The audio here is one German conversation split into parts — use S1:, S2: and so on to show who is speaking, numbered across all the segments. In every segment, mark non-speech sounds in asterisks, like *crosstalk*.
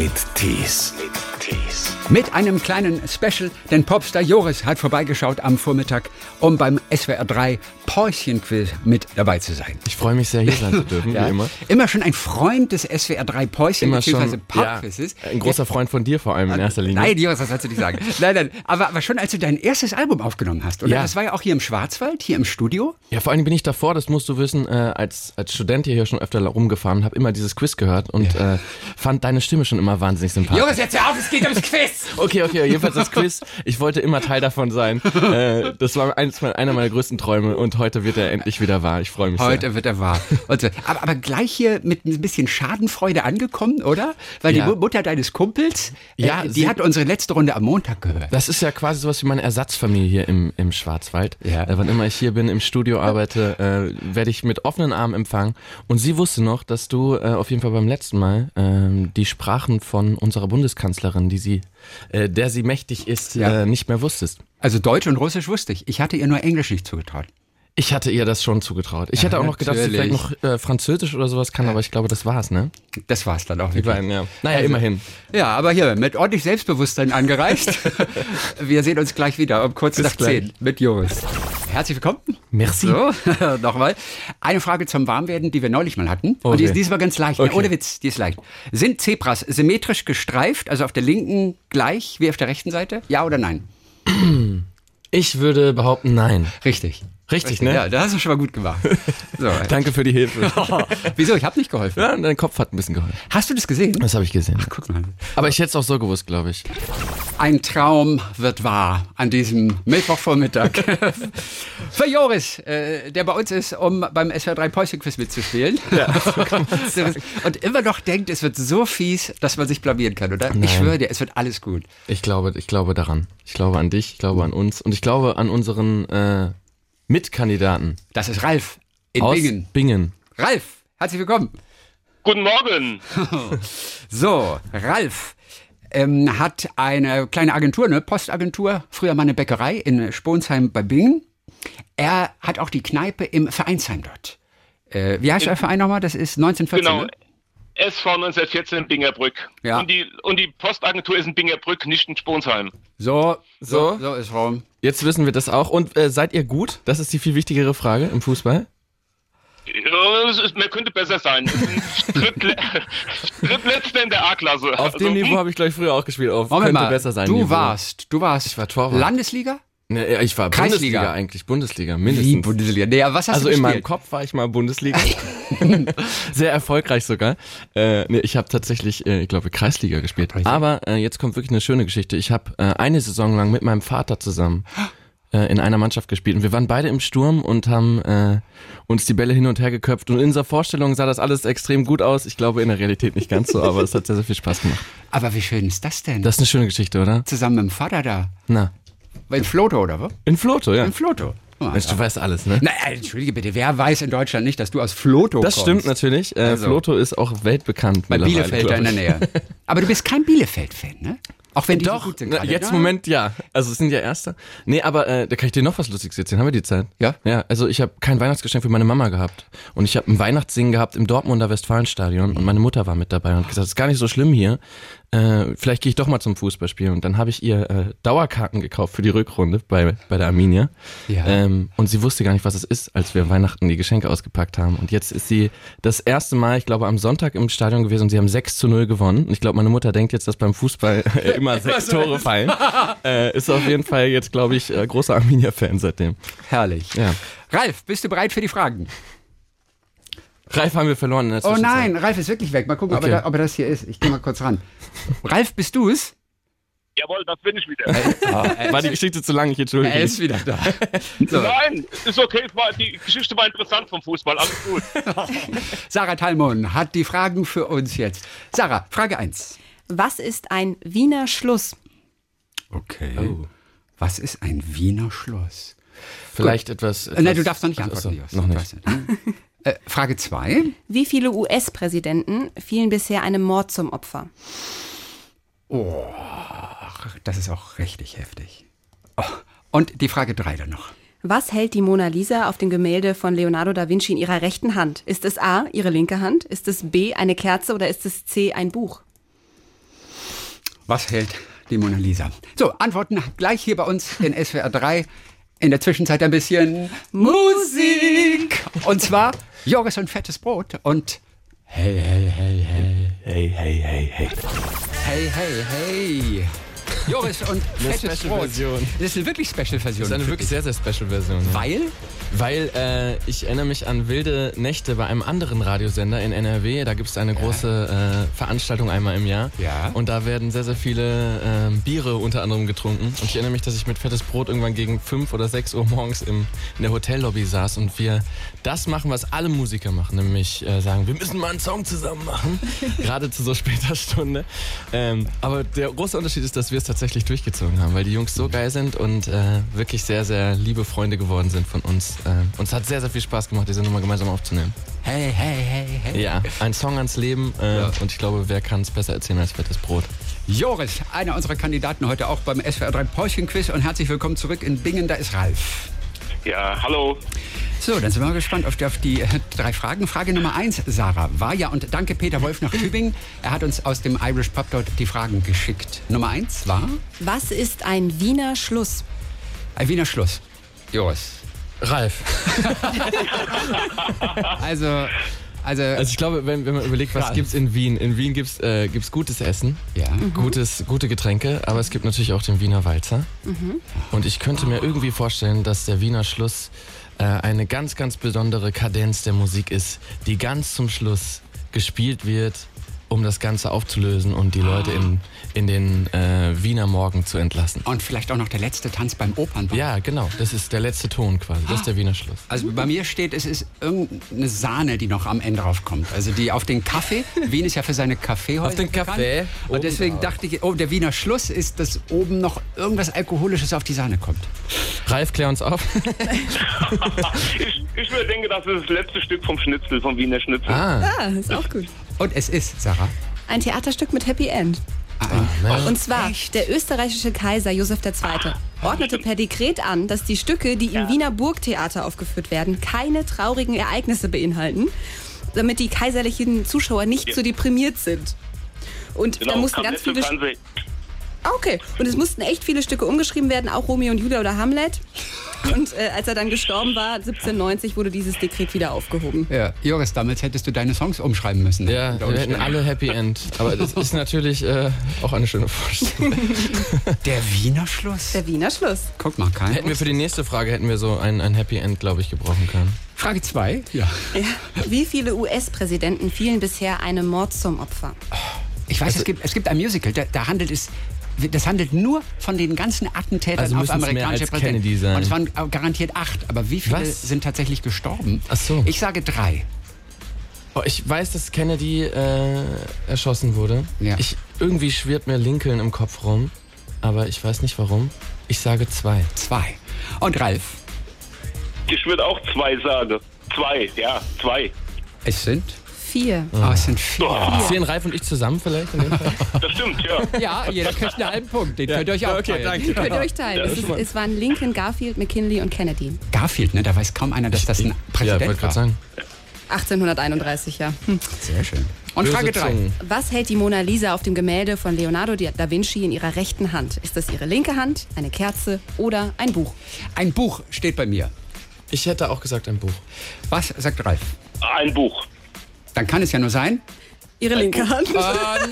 S1: mit Tees. Tees.
S2: Mit einem kleinen Special, denn Popstar Joris hat vorbeigeschaut am Vormittag, um beim SWR 3 Päuschenquiz mit dabei zu sein.
S3: Ich freue mich sehr, hier sein zu dürfen, *laughs*
S2: Ja,
S3: wie immer.
S2: immer schon ein Freund des SWR 3 Päuschen
S3: Immer schon
S2: Popquizzes.
S3: ja, ein großer Freund von dir vor allem in erster Linie.
S2: Nein, Joris, das sollst du nicht sagen. *laughs* nein, nein, aber, aber schon als du dein erstes Album aufgenommen hast, oder?
S3: Ja.
S2: Das war ja auch hier im Schwarzwald, hier im Studio.
S3: Ja, vor allem bin ich davor, das musst du wissen, äh, als, als Student hierher schon öfter rumgefahren, habe immer dieses Quiz gehört und äh, fand deine Stimme schon immer wahnsinnig sympathisch.
S2: Joris, jetzt hör auf, es geht ums Quiz!
S3: Okay, okay, jedenfalls das Quiz. Ich wollte immer Teil davon sein. Äh, das war eins, einer meiner größten Träume und heute wird er endlich wieder wahr. Ich freue mich
S2: Heute
S3: sehr.
S2: wird er wahr. Und so. aber, aber gleich hier mit ein bisschen Schadenfreude angekommen, oder? Weil
S3: Ja.
S2: die Mu- Mutter deines Kumpels, äh,
S3: Ja,
S2: die
S3: sie-
S2: hat unsere letzte Runde am Montag gehört.
S3: Das ist ja quasi sowas wie meine Ersatzfamilie hier im, im Schwarzwald.
S2: Ja.
S3: Äh, wann immer ich hier bin, im Studio arbeite, äh, werde ich mit offenen Armen empfangen. Und sie wusste noch, dass du äh, auf jeden Fall beim letzten Mal ähm, die Sprachen von unserer Bundeskanzlerin, die sie, äh, der sie mächtig ist,
S2: Ja.
S3: äh, nicht mehr wusstest.
S2: Also Deutsch und Russisch wusste ich. Ich hatte ihr nur Englisch nicht zugetraut.
S3: Ich hatte ihr das schon zugetraut. Ich hätte auch noch gedacht, dass sie vielleicht noch äh, Französisch oder sowas kann, aber ich glaube, das war's, ne?
S2: Das war's dann auch
S3: Die
S2: wirklich.
S3: beiden, ja. Naja,
S2: Also-
S3: immerhin.
S2: Ja, aber hier, mit ordentlich Selbstbewusstsein angereist. *laughs* Wir sehen uns gleich wieder um kurz
S3: Bis
S2: nach
S3: gleich.
S2: zehn mit Joris. Herzlich willkommen.
S3: Merci.
S2: So, *laughs* nochmal. Eine Frage zum Warmwerden, die wir neulich mal hatten. Und die
S3: Okay.
S2: ist diesmal ganz leicht. ne?
S3: Okay.
S2: Ohne Witz, die ist leicht. Sind Zebras symmetrisch gestreift, also auf der linken gleich wie auf der rechten Seite? Ja oder nein?
S3: Ich würde behaupten, nein.
S2: Richtig.
S3: Richtig, ne?
S2: Ja, das hast du schon mal gut gemacht. So. *laughs*
S3: Danke für die Hilfe. *laughs*
S2: Wieso? Ich habe nicht geholfen.
S3: ja, dein Kopf hat ein bisschen geholfen.
S2: Hast du das gesehen?
S3: Das habe ich gesehen.
S2: Guck mal.
S3: Aber ich hätte es auch so gewusst, glaube ich.
S2: Ein Traum wird wahr an diesem Mittwochvormittag. *laughs* Für Joris, äh, der bei uns ist, um beim SWR3 Päuschen-Quiz mitzuspielen. Und immer noch denkt, es wird so fies, dass man sich blamieren kann, oder? Ich
S3: Nein.
S2: schwöre dir, es wird alles gut.
S3: Ich glaube, ich glaube daran. Ich glaube an dich, ich glaube an uns und ich glaube an unseren äh, Mitkandidaten
S2: Das ist Ralf in
S3: aus
S2: Bingen.
S3: Bingen.
S2: Ralf, herzlich willkommen.
S4: Guten Morgen. *laughs*
S2: So, Ralf ähm, hat eine kleine Agentur, eine Postagentur, früher mal eine Bäckerei in Sponsheim bei Bingen. Er hat auch die Kneipe im Vereinsheim dort. Äh, wie heißt der Verein nochmal? Das ist 1914.
S4: Genau.
S2: Ne?
S4: SV 1914 Bingerbrück.
S2: Ja.
S4: Und, die, und die Postagentur ist in Bingerbrück, nicht in Sponsheim.
S2: So, so,
S3: So.
S2: ist Rom.
S3: Jetzt wissen wir das auch. Und äh, seid ihr gut? Das ist die viel wichtigere Frage im Fußball.
S4: Ja, ist, man könnte besser sein. Drittletzter *laughs* in der A-Klasse.
S3: Auf dem Niveau habe ich gleich früher auch gespielt. Auf
S2: Moment
S3: könnte
S2: mal,
S3: besser sein.
S2: du
S3: Niveau.
S2: warst, du warst
S3: Ich war Torwart.
S2: Landesliga?
S3: Nee, ich war
S2: Kreisliga.
S3: Bundesliga eigentlich, Bundesliga
S2: Wie
S3: mindestens.
S2: Bundesliga? Nee, aber was hast
S3: also
S2: du
S3: in meinem? Kopf war ich mal Bundesliga. *laughs* Sehr erfolgreich sogar. Äh, nee, ich habe tatsächlich, äh, ich glaube, Kreisliga gespielt. Aber äh, jetzt kommt wirklich eine schöne Geschichte. Ich habe äh, eine Saison lang mit meinem Vater zusammen *gasps* äh, in einer Mannschaft gespielt. Und wir waren beide im Sturm und haben äh, uns die Bälle hin und her geköpft. Und in unserer Vorstellung sah das alles extrem gut aus. Ich glaube in der Realität nicht ganz so, aber es hat sehr, sehr viel Spaß gemacht.
S2: Aber wie schön ist das denn?
S3: Das ist eine schöne Geschichte, oder?
S2: Zusammen mit dem Vater da.
S3: Na,
S2: In Floto, oder was?
S3: in Floto, ja.
S2: In Floto.
S3: Mensch, du weißt alles, ne?
S2: Na, äh, entschuldige bitte, wer weiß in Deutschland nicht, dass du aus Floto
S3: Das
S2: kommst?
S3: stimmt natürlich. Äh,
S2: Also.
S3: Floto ist auch weltbekannt.
S2: Bei da in der. Nähe. *laughs* Aber du bist kein Bielefeld-Fan, ne? Auch wenn die so
S3: Doch,
S2: gut sind
S3: na, jetzt
S2: Ja.
S3: Moment ja. Also es sind ja Erste. Nee, aber äh, da kann ich dir noch was Lustiges erzählen. Haben wir die Zeit?
S2: Ja.
S3: Ja, also ich habe kein Weihnachtsgeschenk für meine Mama gehabt. Und ich habe ein Weihnachtssingen gehabt im Dortmunder Westfalenstadion. Und meine Mutter war mit dabei und hat gesagt, es ist gar nicht so schlimm hier. Äh, vielleicht gehe ich doch mal zum Fußballspielen. Und dann habe ich ihr äh, Dauerkarten gekauft für die Rückrunde bei, bei der Arminia.
S2: Ja.
S3: Ähm, und sie wusste gar nicht, was es ist, als wir Weihnachten die Geschenke ausgepackt haben. Und jetzt ist sie das erste Mal, ich glaube, am Sonntag im Stadion gewesen und sie haben 6 zu 0 gewonnen. Und ich glaube, meine Mutter denkt jetzt, dass beim Fußball äh, *laughs* immer sechs Tore fallen. äh, ist auf jeden Fall jetzt, glaube ich, äh, großer Arminia-Fan seitdem.
S2: Herrlich.
S3: Ja.
S2: Ralf, bist du bereit für die Fragen?
S3: Ralf haben wir verloren in der
S2: Oh nein, Ralf ist wirklich weg. Mal gucken, ob,
S3: Okay.
S2: er da, ob er das hier ist. Ich gehe mal kurz ran. Ralf, bist du es?
S4: Jawohl, das bin ich wieder.
S3: War die Geschichte zu lang, ich entschuldige
S2: Er ist wieder da. *laughs* So.
S4: Nein, ist okay. die Geschichte war interessant vom Fußball. Alles gut. *laughs*
S2: Sarah Talmon hat die Fragen für uns jetzt. Sarah, Frage 1.
S5: Was ist ein Wiener Schluss?
S2: Okay.
S3: Oh.
S2: Was ist ein Wiener Schloss?
S3: Vielleicht etwas, etwas...
S2: Äh, Nein, du darfst noch nicht antworten. Jos.
S3: noch nicht.
S2: Äh, Frage 2.
S5: Wie viele US-Präsidenten fielen bisher einem Mord zum Opfer?
S2: Ach, das ist auch richtig heftig. Oh. Und die Frage 3 dann noch.
S5: Was hält die Mona Lisa auf dem Gemälde von Leonardo da Vinci in ihrer rechten Hand? Ist es A, ihre linke Hand? Ist es B, eine Kerze oder ist es C, ein Buch?
S2: Was hält die Mona Lisa? So, Antworten gleich hier bei uns in SWR 3. In der Zwischenzeit ein bisschen Musik. Und zwar Joris und fettes Brot und Hey, hey, hey, hey.
S1: Hey, hey, hey, hey.
S2: Hey, hey, hey. Joris und fettes
S3: Special
S2: Brot.
S3: Version.
S2: Das ist eine wirklich Special-Version.
S3: Das ist eine wirklich sehr, sehr special Version. Ja.
S2: Weil?
S3: Weil äh, ich erinnere mich an wilde Nächte bei einem anderen Radiosender in NRW. Da gibt es eine große äh, Veranstaltung einmal im Jahr.
S2: Ja.
S3: Und da werden sehr, sehr viele ähm, Biere unter anderem getrunken. Und ich erinnere mich, dass ich mit fettes Brot irgendwann gegen 5 oder 6 Uhr morgens im, in der Hotellobby saß und wir das machen, was alle Musiker machen. Nämlich äh, sagen, wir müssen mal einen Song zusammen machen. *laughs* Gerade zu so später Stunde. Ähm, aber der große Unterschied ist, dass wir es tatsächlich durchgezogen haben, weil die Jungs so geil sind und äh, wirklich sehr, sehr liebe Freunde geworden sind von uns. Äh, uns hat sehr, sehr viel Spaß gemacht, diese Nummer gemeinsam aufzunehmen.
S2: Hey, hey, hey, hey.
S3: Ja, ein Song ans Leben äh,
S2: Ja.
S3: und ich glaube, wer kann es besser erzählen als fettes Brot?
S2: Joris, einer unserer Kandidaten heute auch beim SWR 3 Päuschen-Quiz und herzlich willkommen zurück in Bingen, da ist Ralf.
S4: Ja, hallo.
S2: So, dann sind wir mal gespannt auf die, auf die äh, drei Fragen. Frage Nummer eins, Sarah, war ja und danke Peter Wolf nach Tübingen. Er hat uns aus dem Irish Pub dort die Fragen geschickt. Nummer eins war
S5: Was ist ein Wiener Schluss?
S2: ein Wiener Schluss. Joris.
S3: Ralf. *laughs*
S2: Also, also,
S3: Also ich glaube, wenn, wenn man überlegt, was
S2: Ralf.
S3: gibt's in Wien? In Wien gibt's äh, gibt's gutes Essen,
S2: ja.
S3: gutes, gute Getränke, aber es gibt natürlich auch den Wiener Walzer. Und ich könnte mir irgendwie vorstellen, dass der Wiener Schluss äh, eine ganz, ganz besondere Kadenz der Musik ist, die ganz zum Schluss gespielt wird, um das Ganze aufzulösen und die Leute in, in den äh, Wiener Morgen zu entlassen.
S2: Und vielleicht auch noch der letzte Tanz beim Opernball.
S3: Ja, genau. Das ist der letzte Ton quasi. Das ist der Wiener Schluss.
S2: Also bei mir steht, es ist irgendeine Sahne, die noch am Ende draufkommt. Also die auf den Kaffee. *laughs* Wien ist ja für seine Kaffeehäuser
S3: Auf den. Kaffee,
S2: Und
S3: oben
S2: deswegen
S3: drauf.
S2: dachte ich, oh, der Wiener Schluss ist, dass oben noch irgendwas Alkoholisches auf die Sahne kommt.
S3: Ralf, klär uns auf. *laughs*
S4: Ich, ich würde denken, das ist das letzte Stück vom Schnitzel, vom Wiener Schnitzel.
S3: ah,
S5: Ah, ist auch gut.
S2: Und es ist, Sarah,
S5: Ein Theaterstück mit Happy End.
S3: Mensch.
S5: Und zwar, der österreichische Kaiser Josef II. ordnete per Dekret an, dass die Stücke, die im Wiener Burgtheater aufgeführt werden, keine traurigen Ereignisse beinhalten, damit die kaiserlichen Zuschauer nicht
S4: Ja.
S5: so deprimiert sind. Und
S4: Genau,
S5: da mussten ganz viele... Ah, Okay, und es mussten echt viele Stücke umgeschrieben werden, auch Romeo und Julia oder Hamlet. Und äh, als er dann gestorben war, 1790, wurde dieses Dekret wieder aufgehoben.
S2: ja, Joris, damals hättest du deine Songs umschreiben müssen.
S3: Ja, wir hätten
S2: Umständen.
S3: alle Happy End. Aber das ist natürlich äh, auch eine schöne Vorstellung. *laughs*
S2: Der Wiener Schluss?
S5: Der Wiener Schluss.
S2: Guck mal, kein.
S3: Hätten wir für die nächste Frage hätten wir so ein, ein Happy End, glaube ich, gebrauchen können.
S2: Frage zwei. Ja.
S5: Wie viele US-Präsidenten fielen bisher einem Mord zum Opfer?
S2: Ich weiß,
S3: Also
S2: es, gibt, es gibt ein Musical, da, da handelt es. Das handelt nur von den ganzen Attentätern
S3: Also
S2: auf amerikanische Präsidenten. Und es waren garantiert acht. Aber wie viele
S3: Was?
S2: sind tatsächlich gestorben?
S3: Ach so.
S2: Ich sage drei.
S3: Oh, ich weiß, dass Kennedy äh, erschossen wurde.
S2: Ja.
S3: Ich, irgendwie schwirrt mir Lincoln im Kopf rum, aber ich weiß nicht warum. Ich sage zwei.
S2: Zwei. Und Ralf,
S4: Ich würde auch zwei sagen. Zwei, ja, zwei.
S2: es sind.
S5: Vier.
S2: Oh, es sind vier.
S3: Zählen Ralf und ich zusammen vielleicht in dem Fall? *laughs*
S4: Das stimmt, ja.
S2: Ja, jeder kriegt einen halben Punkt. Den könnt ihr euch auch
S3: okay,
S2: teilen.
S5: Könnt ihr euch teilen. es, ist, es waren Lincoln, Garfield, McKinley und Kennedy.
S2: Garfield, ne? Da weiß kaum einer, dass das ein
S3: ja,
S2: Präsident
S3: wollte
S2: war.
S3: gerade sagen.
S5: 1831, ja. Hm.
S2: Sehr schön. Und
S3: Böse
S2: Frage drei.
S3: Zungen.
S5: Was hält die Mona Lisa auf dem Gemälde von Leonardo da Vinci in ihrer rechten Hand? Ist das ihre linke Hand, eine Kerze oder ein Buch?
S2: Ein Buch steht bei mir.
S3: Ich hätte auch gesagt ein Buch.
S2: Was sagt Ralf?
S4: Ein Buch.
S2: Dann kann es ja nur sein.
S5: Ihre linke Hand.
S2: Oh nein!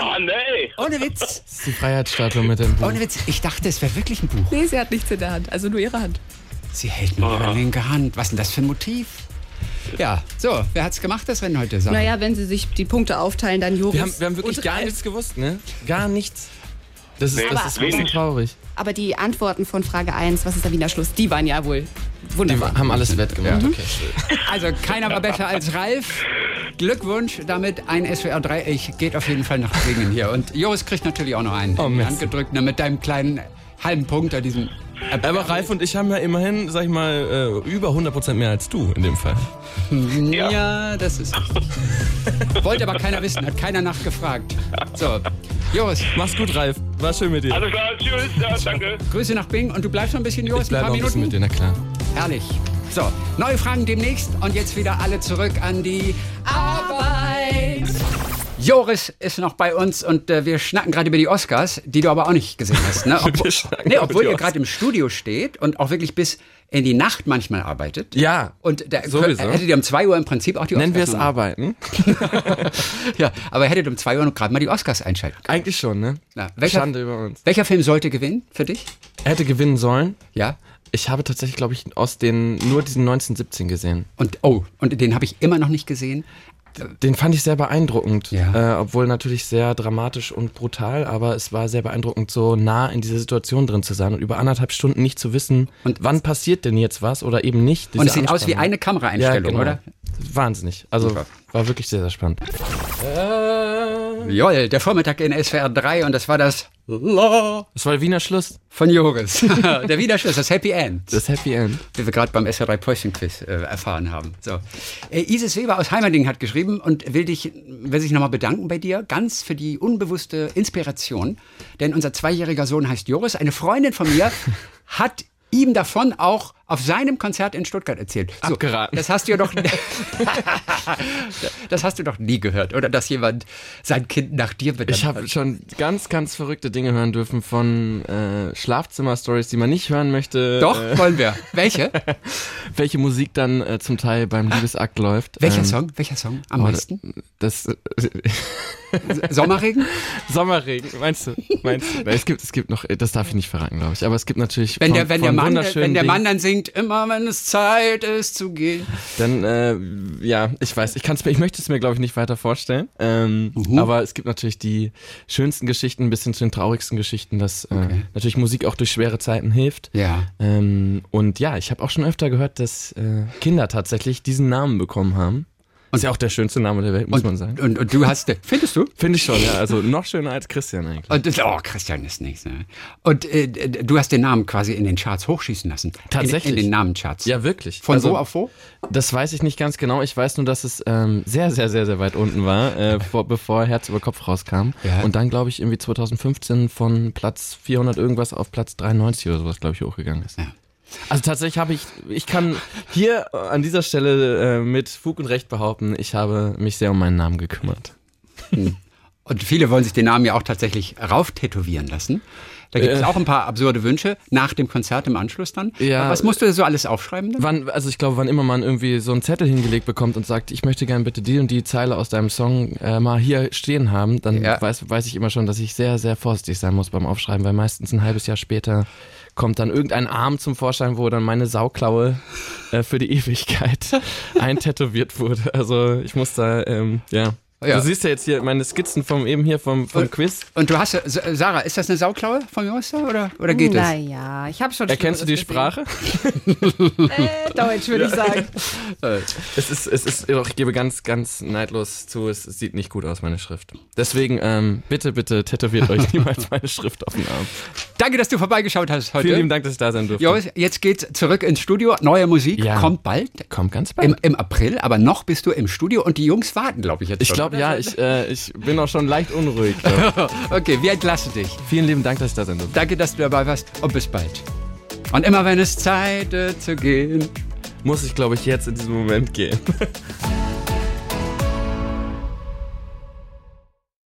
S4: Ah, *laughs* nee.
S2: Ohne Witz.
S3: Das ist die Freiheitsstatue mit dem Buch.
S2: Ohne Witz. Ich dachte, es wäre wirklich ein Buch.
S5: Nee, sie hat nichts in der Hand, also nur ihre Hand.
S2: Sie hält nur ihre linke Hand. Was ist denn das für ein Motiv? Ja, so, wer hat's gemacht, das Rennen heute? Sarah?
S5: Naja, wenn sie sich die Punkte aufteilen, dann Joris
S3: Wir haben, wir haben wirklich gar nichts gewusst, ne? Gar nichts. Das ist,
S4: Nee,
S3: das
S4: aber-
S3: ist ein bisschen
S4: wenig.
S3: traurig.
S5: Aber die Antworten von Frage 1, was ist der Wiener Schluss, die waren ja wohl
S3: Die
S5: wunderbar.
S3: haben alles wettgemacht. Okay.
S2: Also keiner war besser als Ralf. Glückwunsch, damit ein SWR 3 Ich geht auf jeden Fall nach Bingen hier. Und Joris kriegt natürlich auch noch einen
S3: Oh,
S2: in die
S3: Mist.
S2: Hand gedrückt, ne, mit deinem kleinen halben Punkt da diesen.
S3: Aber Ralf und ich haben ja immerhin, sag ich mal, äh, über 100% mehr als du in dem Fall.
S2: Ja, das ist richtig. *laughs* Wollte aber keiner wissen, hat keiner nachgefragt. So, Joris,
S3: Mach's gut, Ralf. War schön mit dir.
S4: Alles klar, tschüss, ja, danke.
S2: Grüße nach Bingen und du bleibst noch ein bisschen, Joris,
S3: Ich bleib
S2: ein paar
S3: noch ein bisschen
S2: Minuten.
S3: mit dir, na klar.
S2: Herrlich. So, neue Fragen demnächst und jetzt wieder alle zurück an die Arbeit. Joris ist noch bei uns und äh, wir schnacken gerade über die Oscars, die du aber auch nicht gesehen hast. Ne? *laughs*
S3: Schnacken
S2: nee, obwohl
S3: die
S2: ihr gerade im Studio steht und auch wirklich bis in die Nacht manchmal arbeitet.
S3: Ja,
S2: Und da
S3: sowieso.
S2: hättet ihr um 2 Uhr im Prinzip auch die
S3: Nennen wir es
S2: Oscars noch-
S3: Arbeiten? *laughs*
S2: Ja, aber ihr hättet um 2 Uhr noch gerade mal die Oscars einschalten können.
S3: Eigentlich schon, ne?
S2: Na, welcher,
S3: Schande über uns.
S2: welcher Film sollte gewinnen für dich?
S3: Er hätte gewinnen sollen.
S2: Ja.
S3: Ich habe tatsächlich, glaube ich, aus den nur diesen 1917 gesehen.
S2: Und oh, und den habe ich immer noch nicht gesehen.
S3: Den fand ich sehr beeindruckend,
S2: Ja.
S3: äh, obwohl natürlich sehr dramatisch und brutal, aber es war sehr beeindruckend, so nah in dieser Situation drin zu sein und über anderthalb Stunden nicht zu wissen,
S2: Und-
S3: wann passiert denn jetzt was oder eben nicht.
S2: Und es sieht aus wie eine Kameraeinstellung,
S3: ja, genau.
S2: oder?
S3: Wahnsinnig. Also war wirklich sehr, sehr spannend.
S2: Joel, der Vormittag in SWR 3 und das war das La
S3: Es war der Wiener Schluss,
S2: von Joris. *laughs* der Widerschluss, das Happy End.
S3: das Happy End.
S2: wie wir gerade beim SR3 Päuschen Quiz äh, erfahren haben. So. Äh, Isis Weber aus Heimerding hat geschrieben und will dich, will sich nochmal bedanken bei dir, ganz für die unbewusste Inspiration. Denn unser zweijähriger Sohn heißt Joris. Eine Freundin von mir *laughs* hat ihm davon auch auf seinem Konzert in Stuttgart erzählt. So,
S3: Abgeraten.
S2: Das hast du ja doch, *laughs* das hast du doch nie gehört, oder? Dass jemand sein Kind nach dir benannt
S3: Ich habe schon ganz, ganz verrückte Dinge hören dürfen von äh, Schlafzimmer-Stories, die man nicht hören möchte.
S2: Doch,
S3: Äh,
S2: wollen wir. Welche? *laughs*
S3: welche Musik dann äh, zum Teil beim Liebesakt läuft.
S2: Welcher
S3: Ähm,
S2: Song? Welcher Song am
S3: oh,
S2: meisten?
S3: Das äh,
S2: Sommerregen? *laughs*
S3: Sommerregen, meinst du? Meinst du? Es gibt, es gibt noch, das darf ich nicht verraten, glaube ich. Aber es gibt natürlich.
S2: Wenn
S3: von,
S2: der, wenn der Mann, wenn der Mann dann singt, immer wenn es Zeit ist zu gehen.
S3: Dann, äh, ja, ich weiß, ich kann's mir, ich möchte es mir, glaube ich, nicht weiter vorstellen. Ähm,
S2: Mhm.
S3: Aber es gibt natürlich die schönsten Geschichten bis hin zu den traurigsten Geschichten, dass äh, natürlich Musik auch durch schwere Zeiten hilft.
S2: Ja.
S3: Ähm, und ja, ich habe auch schon öfter gehört, dass äh, Kinder tatsächlich diesen Namen bekommen haben. Ist ja auch der schönste Name der Welt, muss man sagen.
S2: Und, und du hast, findest du?
S3: Finde ich schon, ja. Also noch schöner als Christian eigentlich.
S2: Und das, oh, Christian ist nichts. Ne? Und äh, du hast den Namen quasi in den Charts hochschießen lassen.
S3: Tatsächlich.
S2: In, in den Namencharts.
S3: Ja, wirklich.
S2: Von
S3: also,
S2: wo auf wo?
S3: Das weiß ich nicht ganz genau. Ich weiß nur, dass es ähm, sehr, sehr, sehr, sehr weit unten war, äh, *laughs* vor, bevor Herz über Kopf rauskam.
S2: Ja.
S3: Und dann, glaube ich, irgendwie 2015 von Platz 400 irgendwas auf Platz 93 oder sowas, glaube ich, hochgegangen ist.
S2: Ja.
S3: Also tatsächlich habe ich, ich kann hier an dieser Stelle äh, mit Fug und Recht behaupten, ich habe mich sehr um meinen Namen gekümmert.
S2: Und viele wollen sich den Namen ja auch tatsächlich rauftätowieren lassen. Da gibt es
S3: Äh.
S2: auch ein paar absurde Wünsche nach dem Konzert im Anschluss dann.
S3: Ja.
S2: Was musst du so alles aufschreiben dann?
S3: Wann, also ich glaube, wann immer man irgendwie so einen Zettel hingelegt bekommt und sagt, ich möchte gerne bitte die und die Zeile aus deinem Song äh, mal hier stehen haben, dann
S2: Ja.
S3: weiß, weiß ich immer schon, dass ich sehr, sehr vorsichtig sein muss beim Aufschreiben, weil meistens ein halbes Jahr später kommt dann irgendein Arm zum Vorschein, wo dann meine Sauklaue äh, für die Ewigkeit *laughs* eintätowiert wurde. Also ich muss da, ähm, ja.
S2: Ja.
S3: Du siehst ja jetzt hier meine Skizzen vom eben hier vom, vom Quiz.
S2: Und du hast, Sarah, ist das eine Sauklaue von Joster oder, oder geht es?
S5: Naja, ich habe schon.
S3: Erkennst du die
S5: Schlimmeres
S3: Sprache?
S5: gesehen. *laughs* Äh, Deutsch, würde ich sagen. *laughs*
S3: Es ist, es ist, doch, ich gebe ganz, ganz neidlos zu, es sieht nicht gut aus, meine Schrift. Deswegen, ähm, bitte, bitte tätowiert euch *laughs* niemals meine Schrift auf den Arm.
S2: Danke, dass du vorbeigeschaut hast heute.
S3: Vielen lieben Dank, dass ich da sein durfte.
S2: Joris, jetzt geht's zurück ins Studio. Neue Musik
S3: Ja.
S2: kommt bald.
S3: Kommt ganz bald.
S2: Im, Im April, aber noch bist du im Studio und die Jungs warten, glaube ich, jetzt
S3: ich
S2: schon.
S3: Glaube, ja, ich, äh, ich bin auch schon leicht unruhig. *laughs*
S2: Okay, wir entlassen dich.
S3: Vielen lieben Dank, dass ich da sein durfte.
S2: Danke, dass du dabei warst und bis bald. Und immer wenn es Zeit äh, zu gehen.
S3: Muss ich, glaube ich, jetzt in diesem Moment gehen. *laughs*